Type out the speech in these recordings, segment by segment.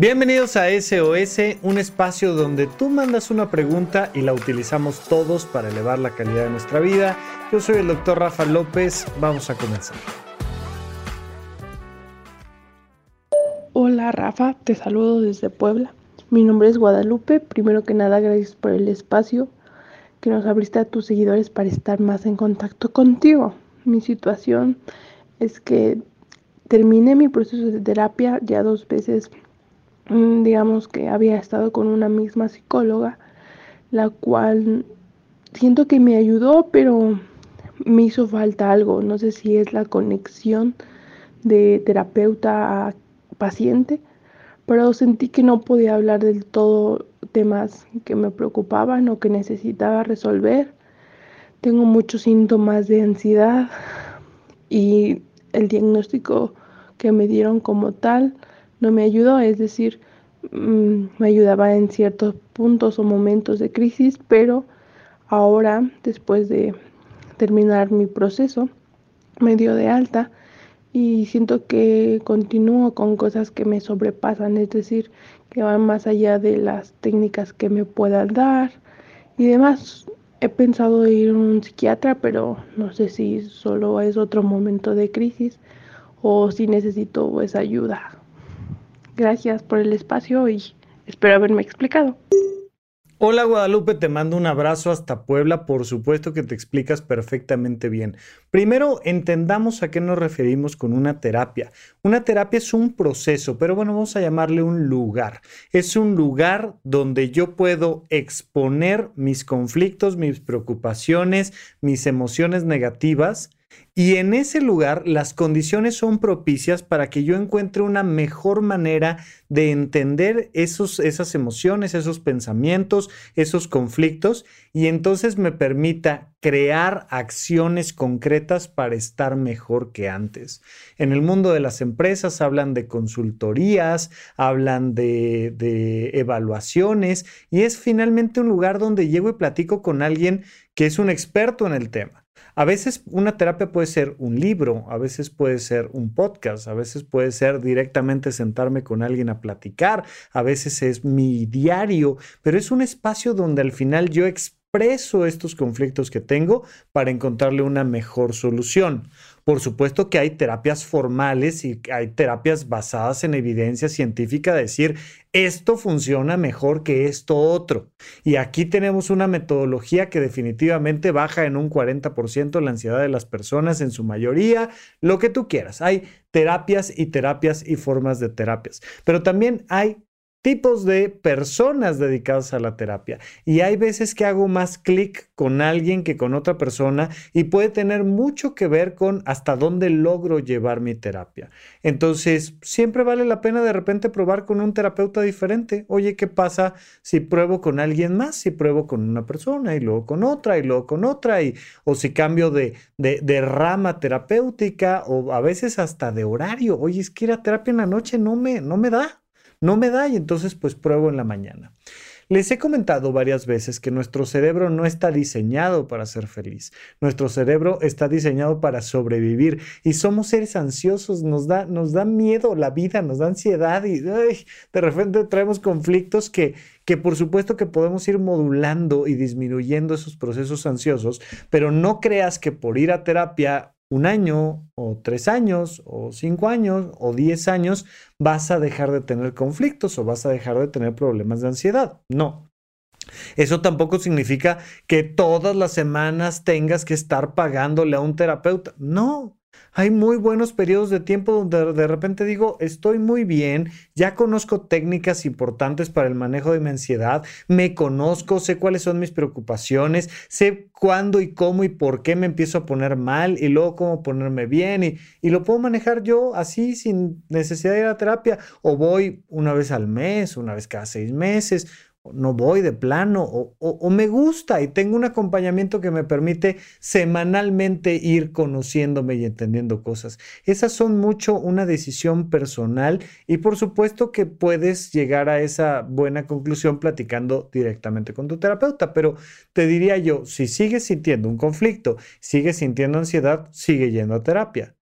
Bienvenidos a SOS, un espacio donde tú mandas una pregunta y la utilizamos todos para elevar la calidad de nuestra vida. Yo soy el doctor Rafa López, vamos a comenzar. Hola Rafa, te saludo desde Puebla. Mi nombre es Guadalupe. Primero que nada, gracias por el espacio que nos abriste a tus seguidores para estar más en contacto contigo. Mi situación es que terminé mi proceso de terapia ya dos veces digamos que había estado con una misma psicóloga, la cual siento que me ayudó, pero me hizo falta algo. No sé si es la conexión de terapeuta a paciente, pero sentí que no podía hablar del todo temas que me preocupaban o que necesitaba resolver. Tengo muchos síntomas de ansiedad y el diagnóstico que me dieron como tal no me ayudó, es decir, mm, me ayudaba en ciertos puntos o momentos de crisis, pero ahora, después de terminar mi proceso, me dio de alta y siento que continúo con cosas que me sobrepasan, es decir, que van más allá de las técnicas que me puedan dar y demás. He pensado ir a un psiquiatra, pero no sé si solo es otro momento de crisis o si necesito esa ayuda. Gracias por el espacio y espero haberme explicado. Hola Guadalupe, te mando un abrazo hasta Puebla. Por supuesto que te explicas perfectamente bien. Primero, entendamos a qué nos referimos con una terapia. Una terapia es un proceso, pero bueno, vamos a llamarle un lugar. Es un lugar donde yo puedo exponer mis conflictos, mis preocupaciones, mis emociones negativas y en ese lugar las condiciones son propicias para que yo encuentre una mejor manera de entender esos, esas emociones, esos pensamientos, esos conflictos y entonces me permita crear acciones concretas para estar mejor que antes. En el mundo de las empresas hablan de consultorías, hablan de, de evaluaciones y es finalmente un lugar donde llego y platico con alguien que es un experto en el tema. A veces una terapia puede ser un libro, a veces puede ser un podcast, a veces puede ser directamente sentarme con alguien a platicar, a veces es mi diario, pero es un espacio donde al final yo expreso estos conflictos que tengo para encontrarle una mejor solución. Por supuesto que hay terapias formales y hay terapias basadas en evidencia científica, de decir, esto funciona mejor que esto otro. Y aquí tenemos una metodología que definitivamente baja en un 40% la ansiedad de las personas, en su mayoría, lo que tú quieras. Hay terapias y terapias y formas de terapias, pero también hay tipos de personas dedicadas a la terapia. Y hay veces que hago más clic con alguien que con otra persona y puede tener mucho que ver con hasta dónde logro llevar mi terapia. Entonces, siempre vale la pena de repente probar con un terapeuta diferente. Oye, ¿qué pasa si pruebo con alguien más? Si pruebo con una persona y luego con otra y luego con otra y o si cambio de, de, de rama terapéutica o a veces hasta de horario. Oye, es que ir a terapia en la noche no me, no me da no me da y entonces pues pruebo en la mañana. Les he comentado varias veces que nuestro cerebro no está diseñado para ser feliz. Nuestro cerebro está diseñado para sobrevivir y somos seres ansiosos, nos da, nos da miedo la vida, nos da ansiedad y de repente traemos conflictos que, que por supuesto que podemos ir modulando y disminuyendo esos procesos ansiosos, pero no creas que por ir a terapia un año o tres años o cinco años o diez años vas a dejar de tener conflictos o vas a dejar de tener problemas de ansiedad. No. Eso tampoco significa que todas las semanas tengas que estar pagándole a un terapeuta. No, hay muy buenos periodos de tiempo donde de repente digo, estoy muy bien, ya conozco técnicas importantes para el manejo de mi ansiedad, me conozco, sé cuáles son mis preocupaciones, sé cuándo y cómo y por qué me empiezo a poner mal y luego cómo ponerme bien y, lo puedo manejar yo así sin necesidad de ir a terapia o voy una vez al mes, una vez cada seis meses no voy de plano o, me gusta y tengo un acompañamiento que me permite semanalmente ir conociéndome y entendiendo cosas. Esas son mucho una decisión personal y por supuesto que puedes llegar a esa buena conclusión platicando directamente con tu terapeuta, pero te diría yo, si sigues sintiendo un conflicto, sigues sintiendo ansiedad, sigue yendo a terapia.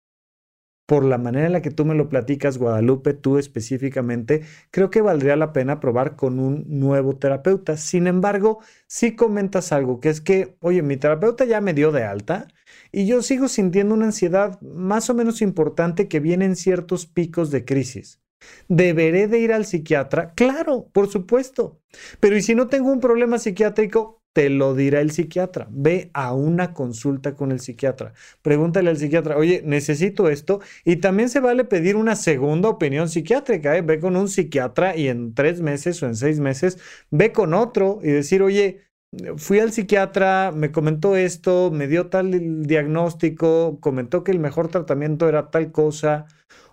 Por la manera en la que tú me lo platicas, Guadalupe, tú específicamente, creo que valdría la pena probar con un nuevo terapeuta. Sin embargo, si comentas algo, que es que, oye, mi terapeuta ya me dio de alta y yo sigo sintiendo una ansiedad más o menos importante que viene en ciertos picos de crisis. ¿Deberé de ir al psiquiatra? Claro, por supuesto. Pero ¿y si no tengo un problema psiquiátrico? Te lo dirá el psiquiatra. Ve a una consulta con el psiquiatra. Pregúntale al psiquiatra, oye, necesito esto. Y también se vale pedir una segunda opinión psiquiátrica. ¿eh? Ve con un psiquiatra y en tres meses o en seis meses, ve con otro y decir, oye, fui al psiquiatra, me comentó esto, me dio tal diagnóstico, comentó que el mejor tratamiento era tal cosa.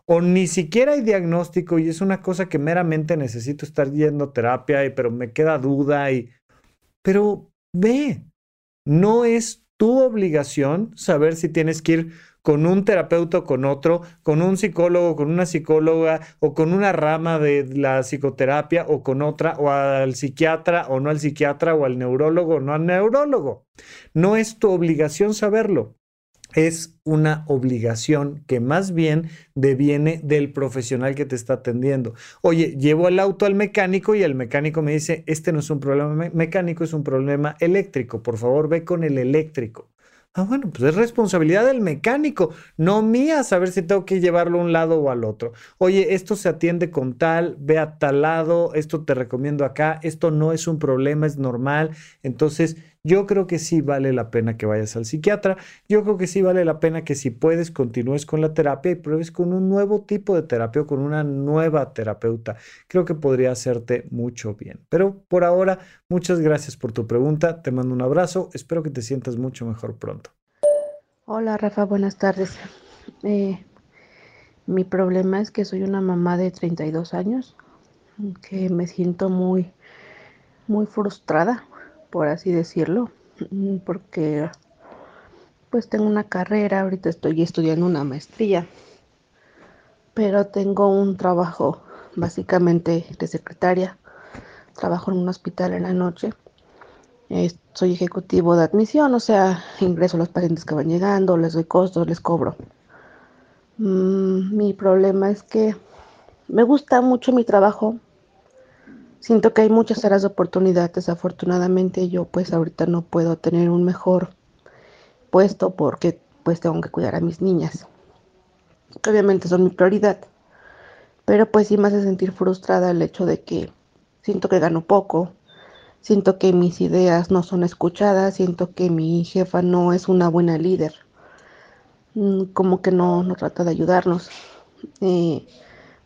O ni siquiera hay diagnóstico y es una cosa que meramente necesito estar yendo terapia, y, pero me queda duda y... Pero ve. No es tu obligación saber si tienes que ir con un terapeuta o con otro, con un psicólogo, con una psicóloga o con una rama de la psicoterapia o con otra, o al psiquiatra o no al psiquiatra o al neurólogo o no al neurólogo. No es tu obligación saberlo es una obligación que más bien deviene del profesional que te está atendiendo. Oye, llevo el auto al mecánico y el mecánico me dice, este no es un problema mecánico, es un problema eléctrico, por favor ve con el eléctrico. Ah, bueno, pues es responsabilidad del mecánico, no mía saber si tengo que llevarlo a un lado o al otro. Oye, esto se atiende con tal, ve a tal lado, esto te recomiendo acá, esto no es un problema, es normal. Entonces, yo creo que sí vale la pena que vayas al psiquiatra. Yo creo que sí vale la pena que si puedes continúes con la terapia y pruebes con un nuevo tipo de terapia o con una nueva terapeuta. Creo que podría hacerte mucho bien. Pero por ahora, muchas gracias por tu pregunta. Te mando un abrazo. Espero que te sientas mucho mejor pronto. Hola Rafa, buenas tardes. Eh, mi problema es que soy una mamá de 32 años, que me siento muy, muy frustrada por así decirlo, porque pues tengo una carrera, ahorita estoy estudiando una maestría, pero tengo un trabajo básicamente de secretaria, trabajo en un hospital en la noche, soy ejecutivo de admisión, o sea, ingreso a los pacientes que van llegando, les doy costos, les cobro. Mm, mi problema es que me gusta mucho mi trabajo, Siento que hay muchas áreas de oportunidad. Desafortunadamente yo pues ahorita no puedo tener un mejor puesto porque pues tengo que cuidar a mis niñas. Que obviamente son mi prioridad. Pero pues sí me hace sentir frustrada el hecho de que siento que gano poco. Siento que mis ideas no son escuchadas. Siento que mi jefa no es una buena líder. Mm, como que no, no trata de ayudarnos. Eh,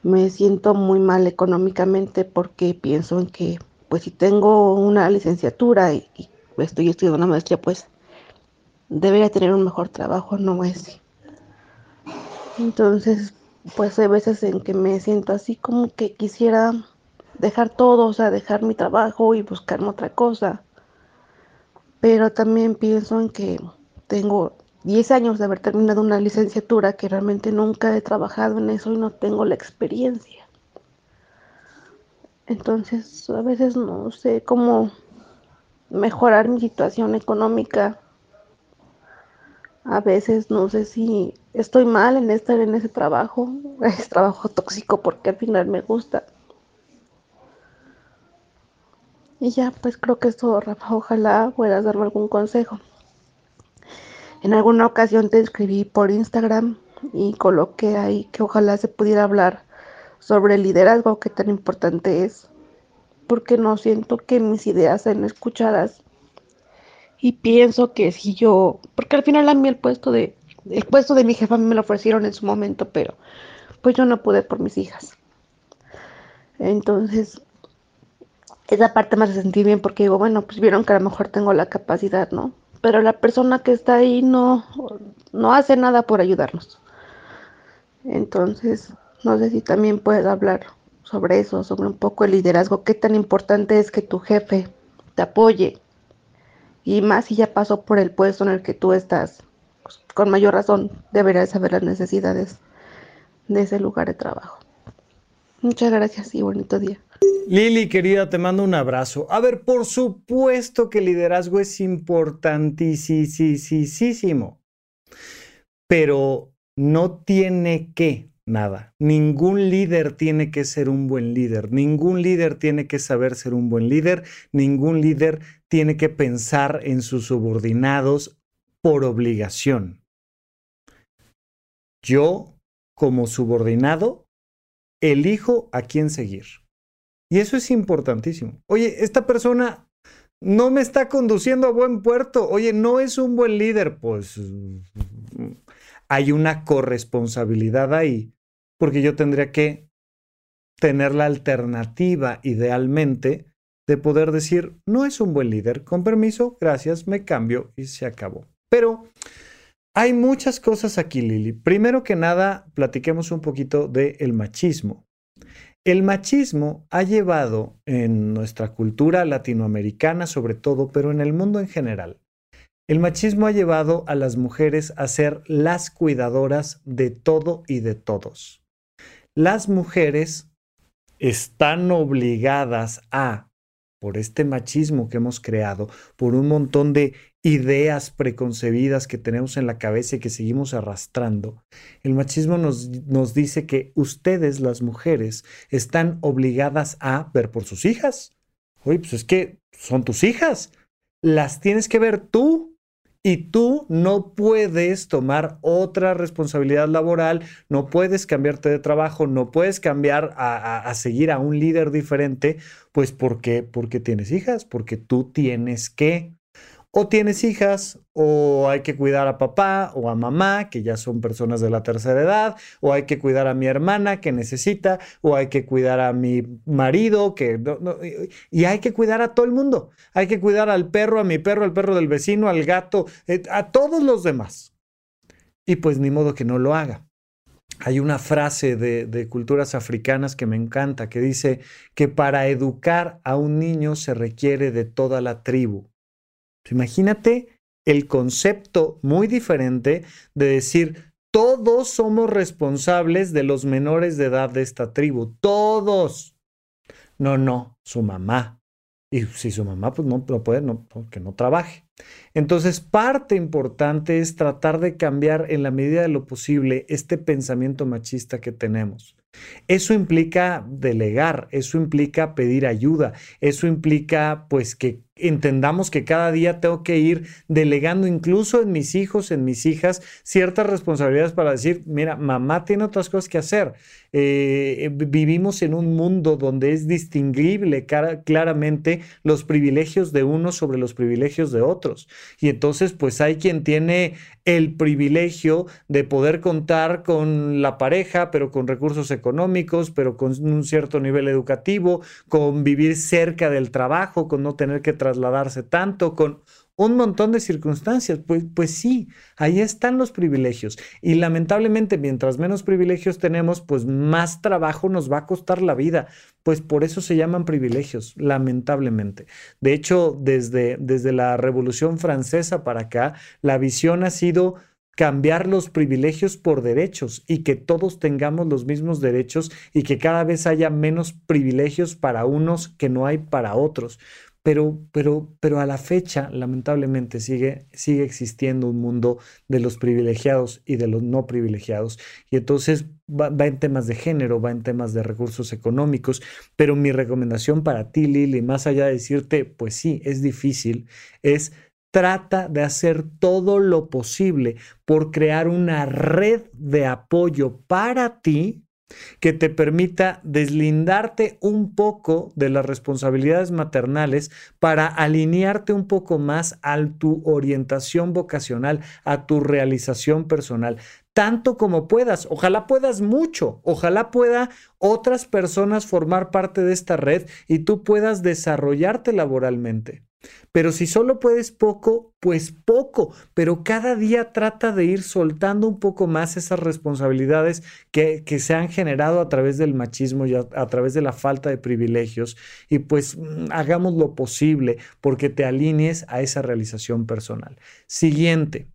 me siento muy mal económicamente porque pienso en que, pues si tengo una licenciatura y, estoy estudiando una maestría, pues debería tener un mejor trabajo, no es. Entonces, pues hay veces en que me siento así como que quisiera dejar todo, o sea, dejar mi trabajo y buscarme otra cosa. Pero también pienso en que tengo 10 años de haber terminado una licenciatura que realmente nunca he trabajado en eso y no tengo la experiencia. Entonces, a veces no sé cómo mejorar mi situación económica. A veces no sé si estoy mal en estar en ese trabajo. Es trabajo tóxico porque al final me gusta. Y ya, pues creo que es todo, Rafa. Ojalá puedas darme algún consejo. En alguna ocasión te escribí por Instagram y coloqué ahí que ojalá se pudiera hablar sobre el liderazgo, qué tan importante es, porque no siento que mis ideas sean escuchadas. Y pienso que si yo, porque al final a mí el puesto de, el puesto de mi jefa me lo ofrecieron en su momento, pero pues yo no pude por mis hijas. Entonces, esa parte me hace sentir bien porque digo, bueno, pues vieron que a lo mejor tengo la capacidad, ¿no? Pero la persona que está ahí no, no hace nada por ayudarnos. Entonces, no sé si también puedes hablar sobre eso, sobre un poco el liderazgo, qué tan importante es que tu jefe te apoye. Y más si ya pasó por el puesto en el que tú estás, pues, con mayor razón deberás saber las necesidades de ese lugar de trabajo. Muchas gracias y bonito día. Lili, querida, te mando un abrazo. A ver, por supuesto que el liderazgo es importantísimo. Pero no tiene que nada. Ningún líder tiene que ser un buen líder. Ningún líder tiene que saber ser un buen líder. Ningún líder tiene que pensar en sus subordinados por obligación. Yo, como subordinado, elijo a quién seguir. Y eso es importantísimo. Oye, esta persona no me está conduciendo a buen puerto. Oye, no es un buen líder. Pues hay una corresponsabilidad ahí, porque yo tendría que tener la alternativa, idealmente, de poder decir, no es un buen líder, con permiso, gracias, me cambio y se acabó. Pero hay muchas cosas aquí, Lili. Primero que nada, platiquemos un poquito del machismo. El machismo ha llevado en nuestra cultura latinoamericana sobre todo, pero en el mundo en general, el machismo ha llevado a las mujeres a ser las cuidadoras de todo y de todos. Las mujeres están obligadas a, por este machismo que hemos creado, por un montón de ideas preconcebidas que tenemos en la cabeza y que seguimos arrastrando, el machismo nos, nos dice que ustedes, las mujeres, están obligadas a ver por sus hijas. Oye, pues es que son tus hijas. Las tienes que ver tú y tú no puedes tomar otra responsabilidad laboral, no puedes cambiarte de trabajo, no puedes cambiar a, seguir a un líder diferente, pues ¿por qué? Porque tienes hijas, porque tú tienes que o tienes hijas, o hay que cuidar a papá o a mamá, que ya son personas de la tercera edad, o hay que cuidar a mi hermana que necesita, o hay que cuidar a mi marido, que y hay que cuidar a todo el mundo. Hay que cuidar al perro, a mi perro, al perro del vecino, al gato, eh, a todos los demás. Y pues ni modo que no lo haga. Hay una frase de, culturas africanas que me encanta, que dice que para educar a un niño se requiere de toda la tribu. Imagínate el concepto muy diferente de decir, todos somos responsables de los menores de edad de esta tribu, todos. No, no, su mamá. Y si su mamá pues no, puede, no, que no trabaje. Entonces, parte importante es tratar de cambiar en la medida de lo posible este pensamiento machista que tenemos. Eso implica delegar, eso implica pedir ayuda, eso implica pues que entendamos que cada día tengo que ir delegando incluso en mis hijos, en mis hijas, ciertas responsabilidades para decir, mira, mamá tiene otras cosas que hacer. Eh, vivimos en un mundo donde es distinguible claramente los privilegios de unos sobre los privilegios de otros. Y entonces, pues hay quien tiene el privilegio de poder contar con la pareja, pero con recursos económicos, pero con un cierto nivel educativo, con vivir cerca del trabajo, con no tener que trasladarse tanto, con un montón de circunstancias. Pues, pues sí, ahí están los privilegios. Y lamentablemente, mientras menos privilegios tenemos, pues más trabajo nos va a costar la vida. Pues por eso se llaman privilegios, lamentablemente. De hecho, desde, desde la Revolución Francesa para acá, la visión ha sido cambiar los privilegios por derechos y que todos tengamos los mismos derechos y que cada vez haya menos privilegios para unos que no hay para otros pero, pero, pero a la fecha, lamentablemente, sigue, sigue existiendo un mundo de los privilegiados y de los no privilegiados. Y entonces va, en temas de género, va en temas de recursos económicos, pero mi recomendación para ti, Lili, más allá de decirte, pues sí, es difícil, es trata de hacer todo lo posible por crear una red de apoyo para ti que te permita deslindarte un poco de las responsabilidades maternales para alinearte un poco más a tu orientación vocacional, a tu realización personal, tanto como puedas. Ojalá puedas mucho, ojalá pueda otras personas formar parte de esta red y tú puedas desarrollarte laboralmente. Pero si solo puedes poco, pues poco, pero cada día trata de ir soltando un poco más esas responsabilidades que, se han generado a través del machismo y a, través de la falta de privilegios y pues mm, hagamos lo posible porque te alinees a esa realización personal. Siguiente,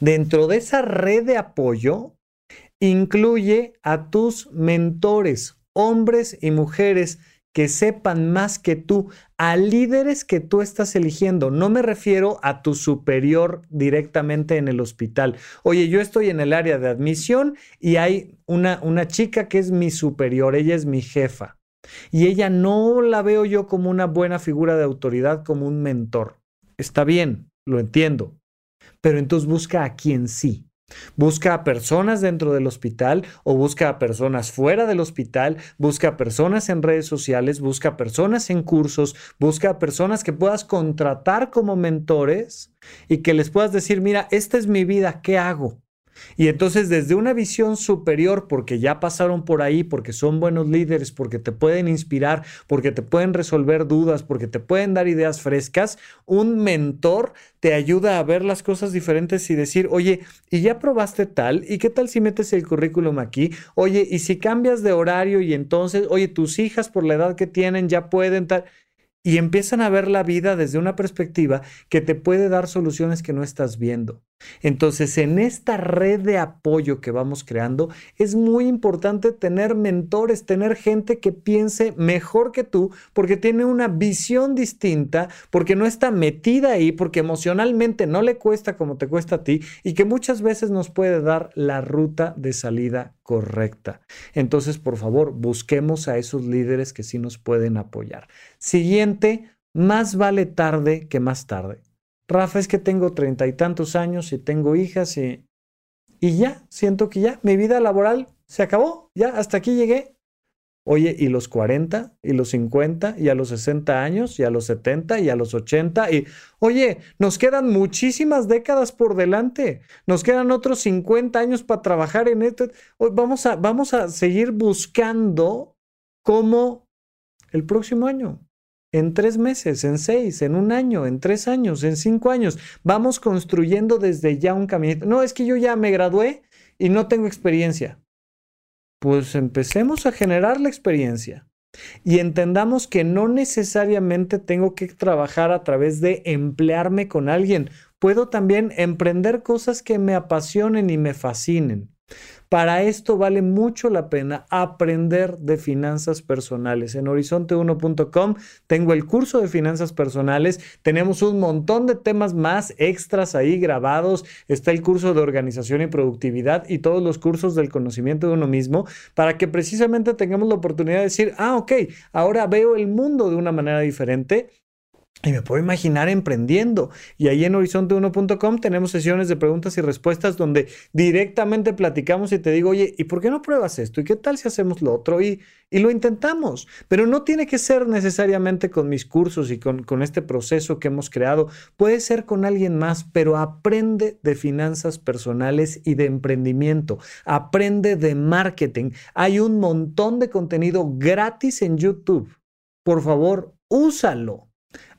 dentro de esa red de apoyo, incluye a tus mentores, hombres y mujeres que sepan más que tú, a líderes que tú estás eligiendo. No me refiero a tu superior directamente en el hospital. Oye, yo estoy en el área de admisión y hay una, una chica que es mi superior, ella es mi jefa. Y ella no la veo yo como una buena figura de autoridad, como un mentor. Está bien, lo entiendo. Pero entonces busca a quien sí. Busca a personas dentro del hospital o busca a personas fuera del hospital, busca a personas en redes sociales, busca a personas en cursos, busca a personas que puedas contratar como mentores y que les puedas decir, mira, esta es mi vida, ¿qué hago? Y entonces desde una visión superior, porque ya pasaron por ahí, porque son buenos líderes, porque te pueden inspirar, porque te pueden resolver dudas, porque te pueden dar ideas frescas, un mentor te ayuda a ver las cosas diferentes y decir, oye, ¿y ya probaste tal? ¿Y qué tal si metes el currículum aquí? Oye, ¿y si cambias de horario y entonces, oye, tus hijas por la edad que tienen ya pueden tal? y empiezan a ver la vida desde una perspectiva que te puede dar soluciones que no estás viendo. Entonces, en esta red de apoyo que vamos creando, es muy importante tener mentores, tener gente que piense mejor que tú, porque tiene una visión distinta, porque no está metida ahí, porque emocionalmente no le cuesta como te cuesta a ti y que muchas veces nos puede dar la ruta de salida correcta. Entonces, por favor, busquemos a esos líderes que sí nos pueden apoyar. Siguiente, más vale tarde que más tarde. Rafa, es que tengo treinta y tantos años y tengo hijas y, y ya, siento que ya, mi vida laboral se acabó, ya, hasta aquí llegué. Oye, ¿y los 40? ¿Y los 50? ¿Y a los 60 años? ¿Y a los 70? ¿Y a los 80? Y, oye, nos quedan muchísimas décadas por delante. Nos quedan otros 50 años para trabajar en esto. Vamos a, vamos a seguir buscando cómo el próximo año en tres meses, en seis, en un año, en tres años, en cinco años. Vamos construyendo desde ya un camino. No, es que yo ya me gradué y no tengo experiencia. Pues empecemos a generar la experiencia y entendamos que no necesariamente tengo que trabajar a través de emplearme con alguien. Puedo también emprender cosas que me apasionen y me fascinen. Para esto vale mucho la pena aprender de finanzas personales. En horizonte1.com tengo el curso de finanzas personales. Tenemos un montón de temas más extras ahí grabados. Está el curso de organización y productividad y todos los cursos del conocimiento de uno mismo para que precisamente tengamos la oportunidad de decir, ah, ok, ahora veo el mundo de una manera diferente y me puedo imaginar emprendiendo. Y ahí en horizonte1.com tenemos sesiones de preguntas y respuestas donde directamente platicamos y te digo, oye, ¿y por qué no pruebas esto? ¿Y qué tal si hacemos lo otro? Y, y lo intentamos. Pero no tiene que ser necesariamente con mis cursos y con, con este proceso que hemos creado. Puede ser con alguien más, pero aprende de finanzas personales y de emprendimiento. Aprende de marketing. Hay un montón de contenido gratis en YouTube. Por favor, úsalo.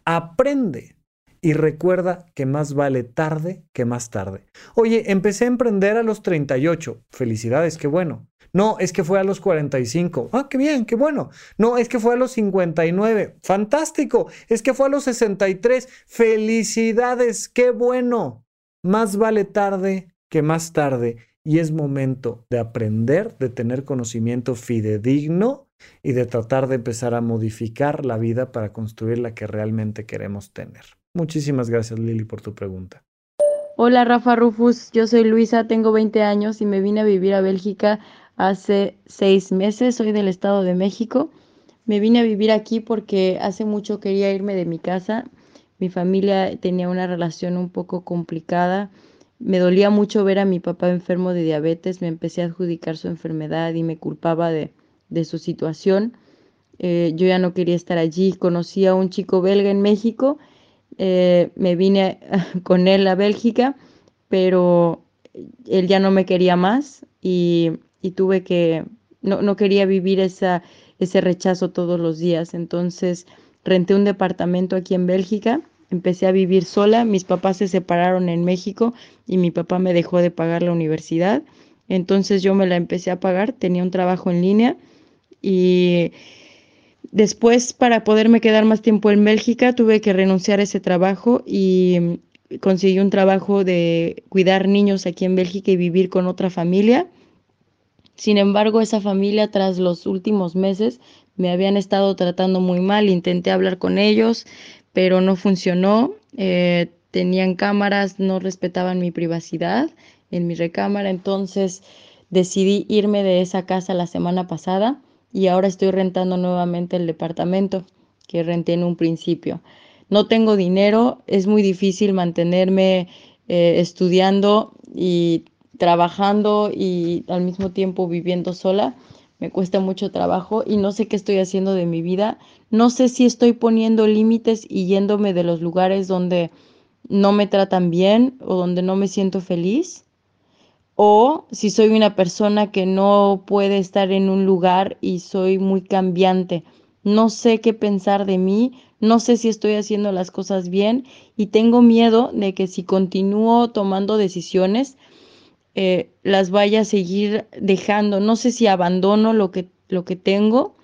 Aprende y recuerda que más vale tarde que más tarde. Oye, empecé a emprender a los 38. Felicidades, qué bueno. No, es que fue a los 45. Ah, qué bien, qué bueno. No, es que fue a los 59. Fantástico. Es que fue a los 63. Felicidades, qué bueno. Más vale tarde que más tarde. Y es momento de aprender, de tener conocimiento fidedigno y de tratar de empezar a modificar la vida para construir la que realmente queremos tener. Muchísimas gracias Lili por tu pregunta. Hola Rafa Rufus, yo soy Luisa, tengo 20 años y me vine a vivir a Bélgica hace seis meses, soy del Estado de México. Me vine a vivir aquí porque hace mucho quería irme de mi casa. Mi familia tenía una relación un poco complicada. Me dolía mucho ver a mi papá enfermo de diabetes, me empecé a adjudicar su enfermedad y me culpaba de, de su situación. Eh, yo ya no quería estar allí. Conocí a un chico belga en México, eh, me vine con él a Bélgica, pero él ya no me quería más y, tuve que, no, no, quería vivir esa, ese rechazo todos los días. Entonces renté un departamento aquí en Bélgica, empecé a vivir sola, mis papás se separaron en México y mi papá me dejó de pagar la universidad. Entonces yo me la empecé a pagar, tenía un trabajo en línea y después, para poderme quedar más tiempo en Bélgica, tuve que renunciar a ese trabajo y conseguí un trabajo de cuidar niños aquí en Bélgica y vivir con otra familia. Sin embargo, esa familia tras los últimos meses me habían estado tratando muy mal, intenté hablar con ellos, pero no funcionó. Eh, tenían cámaras, no respetaban mi privacidad en mi recámara, entonces decidí irme de esa casa la semana pasada y ahora estoy rentando nuevamente el departamento que renté en un principio. No tengo dinero, es muy difícil mantenerme eh, estudiando y trabajando y al mismo tiempo viviendo sola. Me cuesta mucho trabajo y no sé qué estoy haciendo de mi vida. No sé si estoy poniendo límites y yéndome de los lugares donde no me tratan bien o donde no me siento feliz. O si soy una persona que no puede estar en un lugar y soy muy cambiante. No sé qué pensar de mí, no sé si estoy haciendo las cosas bien y tengo miedo de que si continúo tomando decisiones, eh, las vaya a seguir dejando. No sé si abandono lo que, lo que tengo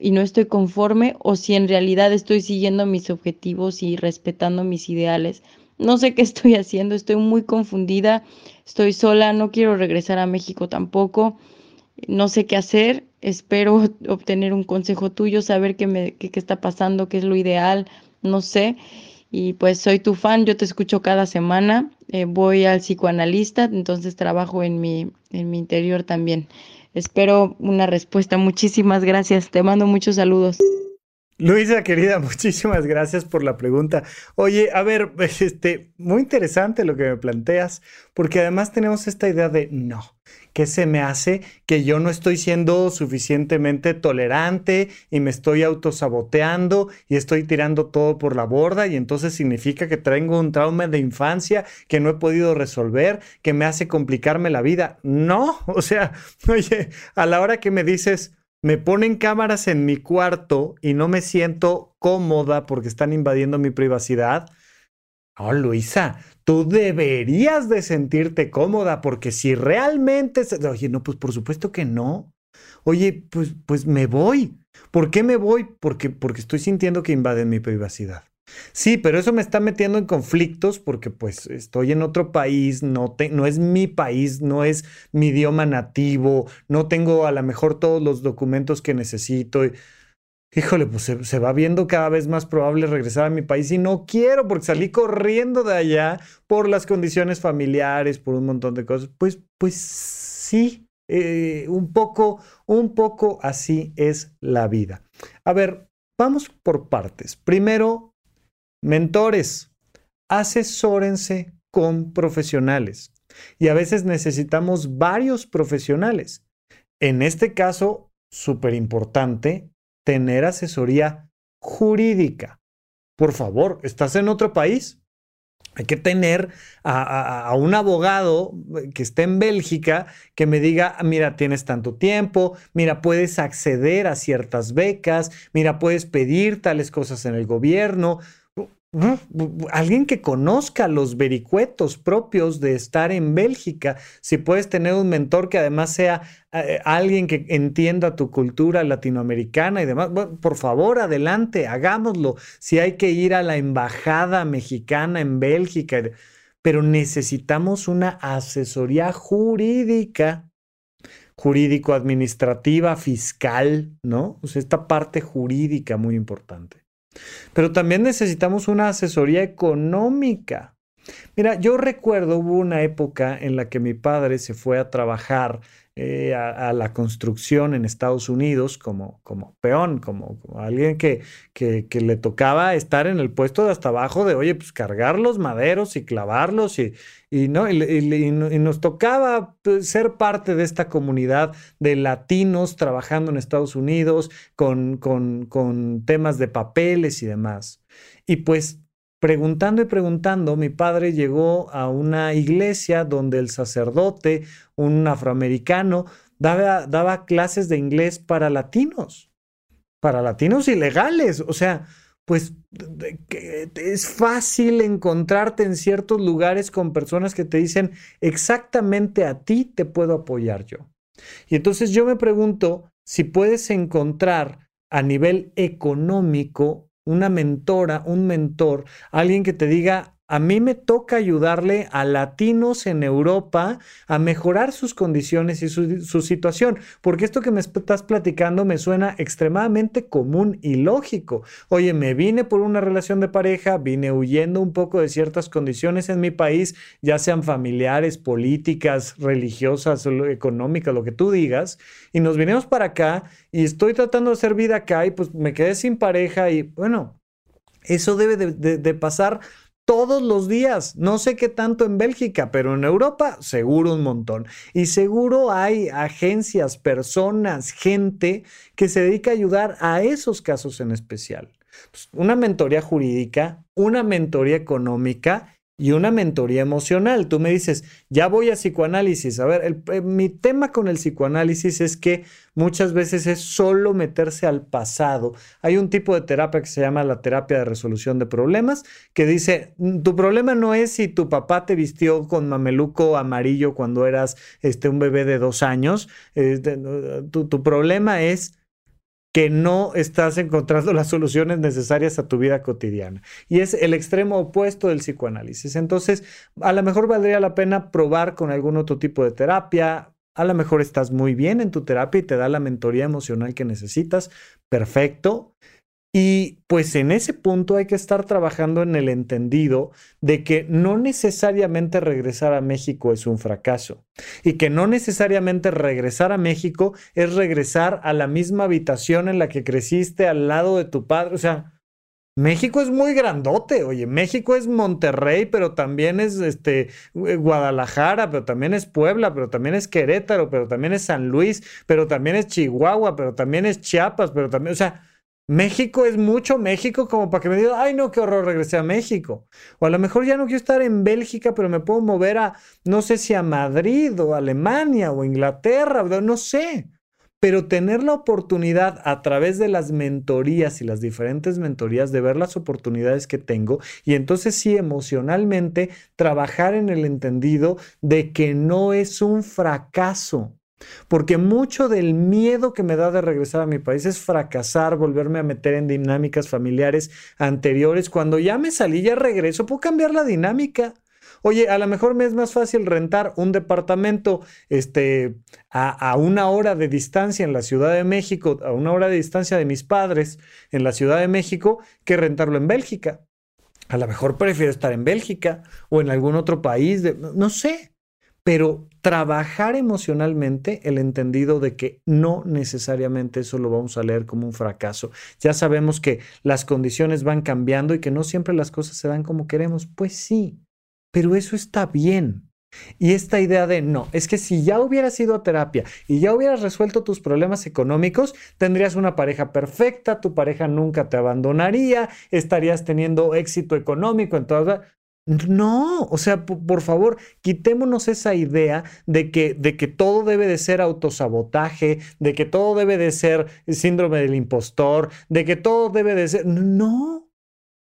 y no estoy conforme o si en realidad estoy siguiendo mis objetivos y respetando mis ideales. No sé qué estoy haciendo, estoy muy confundida, estoy sola, no quiero regresar a México tampoco, no sé qué hacer, espero obtener un consejo tuyo, saber qué, me, qué, qué está pasando, qué es lo ideal, no sé. Y pues soy tu fan, yo te escucho cada semana, eh, voy al psicoanalista, entonces trabajo en mi, en mi interior también. Espero una respuesta. Muchísimas gracias. Te mando muchos saludos. Luisa, querida, muchísimas gracias por la pregunta. Oye, a ver, este, muy interesante lo que me planteas, porque además tenemos esta idea de no, que se me hace que yo no estoy siendo suficientemente tolerante y me estoy autosaboteando y estoy tirando todo por la borda y entonces significa que tengo un trauma de infancia que no he podido resolver, que me hace complicarme la vida. No, o sea, oye, a la hora que me dices me ponen cámaras en mi cuarto y no me siento cómoda porque están invadiendo mi privacidad. Oh, Luisa, tú deberías de sentirte cómoda porque si realmente... Oye, no, pues por supuesto que no. Oye, pues, pues me voy. ¿Por qué me voy? Porque, porque estoy sintiendo que invaden mi privacidad. Sí, pero eso me está metiendo en conflictos porque pues estoy en otro país, no, es mi país, no es mi idioma nativo, no tengo a lo mejor todos los documentos que necesito. híjole, pues se, se, va viendo cada vez más probable regresar a mi país y no quiero porque salí corriendo de allá por las condiciones familiares, por un montón de cosas. Pues, pues sí, eh, un poco, un poco así es la vida. A ver, vamos por partes. Primero, Mentores, asesórense con profesionales. Y a veces necesitamos varios profesionales. En este caso, súper importante, tener asesoría jurídica. Por favor, ¿estás en otro país? Hay que tener a, a, un abogado que esté en Bélgica que me diga, mira, tienes tanto tiempo, mira, puedes acceder a ciertas becas, mira, puedes pedir tales cosas en el gobierno. Alguien que conozca los vericuetos propios de estar en Bélgica, si puedes tener un mentor que además sea eh, alguien que entienda tu cultura latinoamericana y demás, por favor, adelante, hagámoslo. Si hay que ir a la embajada mexicana en Bélgica, pero necesitamos una asesoría jurídica, jurídico-administrativa, fiscal, ¿no? O sea, esta parte jurídica muy importante. Pero también necesitamos una asesoría económica. Mira, yo recuerdo hubo una época en la que mi padre se fue a trabajar eh, a, la construcción en Estados Unidos como, como peón, como, alguien que, que, le tocaba estar en el puesto de hasta abajo de, oye, pues cargar los maderos y clavarlos y, ¿no? y nos tocaba pues, ser parte de esta comunidad de latinos trabajando en Estados Unidos con, con, con temas de papeles y demás. Y pues preguntando y preguntando, mi padre llegó a una iglesia donde el sacerdote, un afroamericano, daba, clases de inglés para latinos, para latinos ilegales. O sea, pues es fácil encontrarte en ciertos lugares con personas que te dicen exactamente a ti te puedo apoyar yo. Y entonces yo me pregunto si puedes encontrar a nivel económico una mentora, un mentor, alguien que te diga, a mí me toca ayudarle a latinos en Europa a mejorar sus condiciones y su, situación, porque esto que me estás platicando me suena extremadamente común y lógico. Oye, me vine por una relación de pareja, vine huyendo un poco de ciertas condiciones en mi país, ya sean familiares, políticas, religiosas, económicas, lo que tú digas, y nos vinimos para acá y estoy tratando de hacer vida acá y pues me quedé sin pareja y bueno, eso debe de, pasar todos los días. No sé qué tanto en Bélgica, pero en Europa seguro un montón. Y seguro hay agencias, personas, gente que se dedica a ayudar a esos casos en especial. Pues, una mentoría jurídica, una mentoría económica y una mentoría emocional. Tú me dices, ya voy a psicoanálisis. A ver, eh, mi tema con el psicoanálisis es que muchas veces es solo meterse al pasado. Hay un tipo de terapia que se llama la terapia de resolución de problemas, que dice, mm, tu problema no es si tu papá te vistió con mameluco amarillo cuando eras este, un bebé de dos años. Eh, tu, tu problema es que no estás encontrando las soluciones necesarias a tu vida cotidiana. Y es el extremo opuesto del psicoanálisis. Entonces, a lo mejor valdría la pena probar con algún otro tipo de terapia. A lo mejor estás muy bien en tu terapia y te da la mentoría emocional que necesitas. Perfecto. Y pues en ese punto hay que estar trabajando en el entendido de que no necesariamente regresar a México es un fracaso y que no necesariamente regresar a México es regresar a la misma habitación en la que creciste al lado de tu padre. O sea, México es muy grandote, oye, México es Monterrey, pero también es este Guadalajara, pero también es Puebla, pero también es Querétaro, pero también es San Luis, pero también es Chihuahua, pero también es Chiapas, pero también, o sea, México es mucho México como para que me diga, ay no, qué horror, regresé a México. O a lo mejor ya no quiero estar en Bélgica, pero me puedo mover a, no sé si a Madrid o Alemania o Inglaterra, no sé. Pero tener la oportunidad a través de las mentorías y las diferentes mentorías de ver las oportunidades que tengo y entonces sí emocionalmente trabajar en el entendido de que no es un fracaso porque mucho del miedo que me da de regresar a mi país es fracasar, volverme a meter en dinámicas familiares anteriores. Cuando ya me salí, ya regreso, puedo cambiar la dinámica. Oye, a lo mejor me es más fácil rentar un departamento este, a, una hora de distancia en la Ciudad de México, a una hora de distancia de mis padres en la Ciudad de México, que rentarlo en Bélgica. A lo mejor prefiero estar en Bélgica o en algún otro país, no sé pero trabajar emocionalmente el entendido de que no necesariamente eso lo vamos a leer como un fracaso. Ya sabemos que las condiciones van cambiando y que no siempre las cosas se dan como queremos. Pues sí, pero eso está bien. Y esta idea de no, es que si ya hubieras ido a terapia y ya hubieras resuelto tus problemas económicos, tendrías una pareja perfecta, tu pareja nunca te abandonaría, estarías teniendo éxito económico en todas. No, o sea, por, favor, quitémonos esa idea de que, de que todo debe de ser autosabotaje, de que todo debe de ser síndrome del impostor, de que todo debe de ser... No,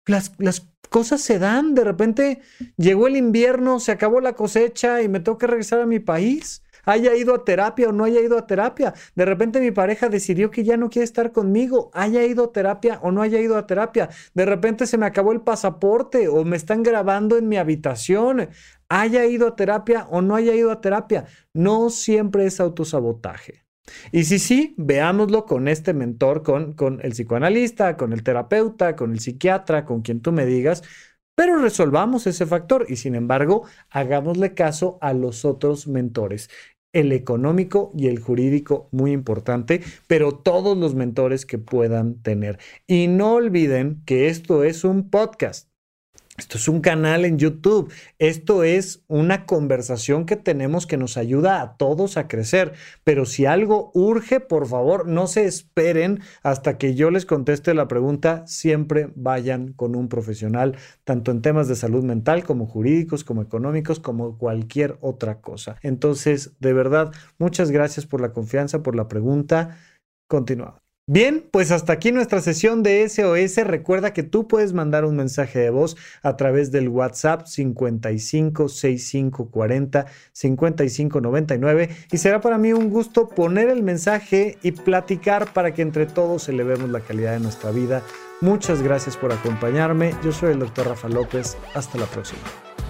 las, las cosas se dan, de repente llegó el invierno, se acabó la cosecha y me tengo que regresar a mi país haya ido a terapia o no haya ido a terapia. De repente mi pareja decidió que ya no quiere estar conmigo, haya ido a terapia o no haya ido a terapia. De repente se me acabó el pasaporte o me están grabando en mi habitación, haya ido a terapia o no haya ido a terapia. No siempre es autosabotaje. Y si sí, veámoslo con este mentor, con, con el psicoanalista, con el terapeuta, con el psiquiatra, con quien tú me digas, pero resolvamos ese factor y sin embargo, hagámosle caso a los otros mentores el económico y el jurídico muy importante, pero todos los mentores que puedan tener. Y no olviden que esto es un podcast. Esto es un canal en YouTube. Esto es una conversación que tenemos que nos ayuda a todos a crecer. Pero si algo urge, por favor, no se esperen hasta que yo les conteste la pregunta. Siempre vayan con un profesional, tanto en temas de salud mental como jurídicos, como económicos, como cualquier otra cosa. Entonces, de verdad, muchas gracias por la confianza, por la pregunta. Continuamos. Bien, pues hasta aquí nuestra sesión de SOS. Recuerda que tú puedes mandar un mensaje de voz a través del WhatsApp 55 65 40 55 99 y será para mí un gusto poner el mensaje y platicar para que entre todos elevemos la calidad de nuestra vida. Muchas gracias por acompañarme. Yo soy el doctor Rafa López. Hasta la próxima.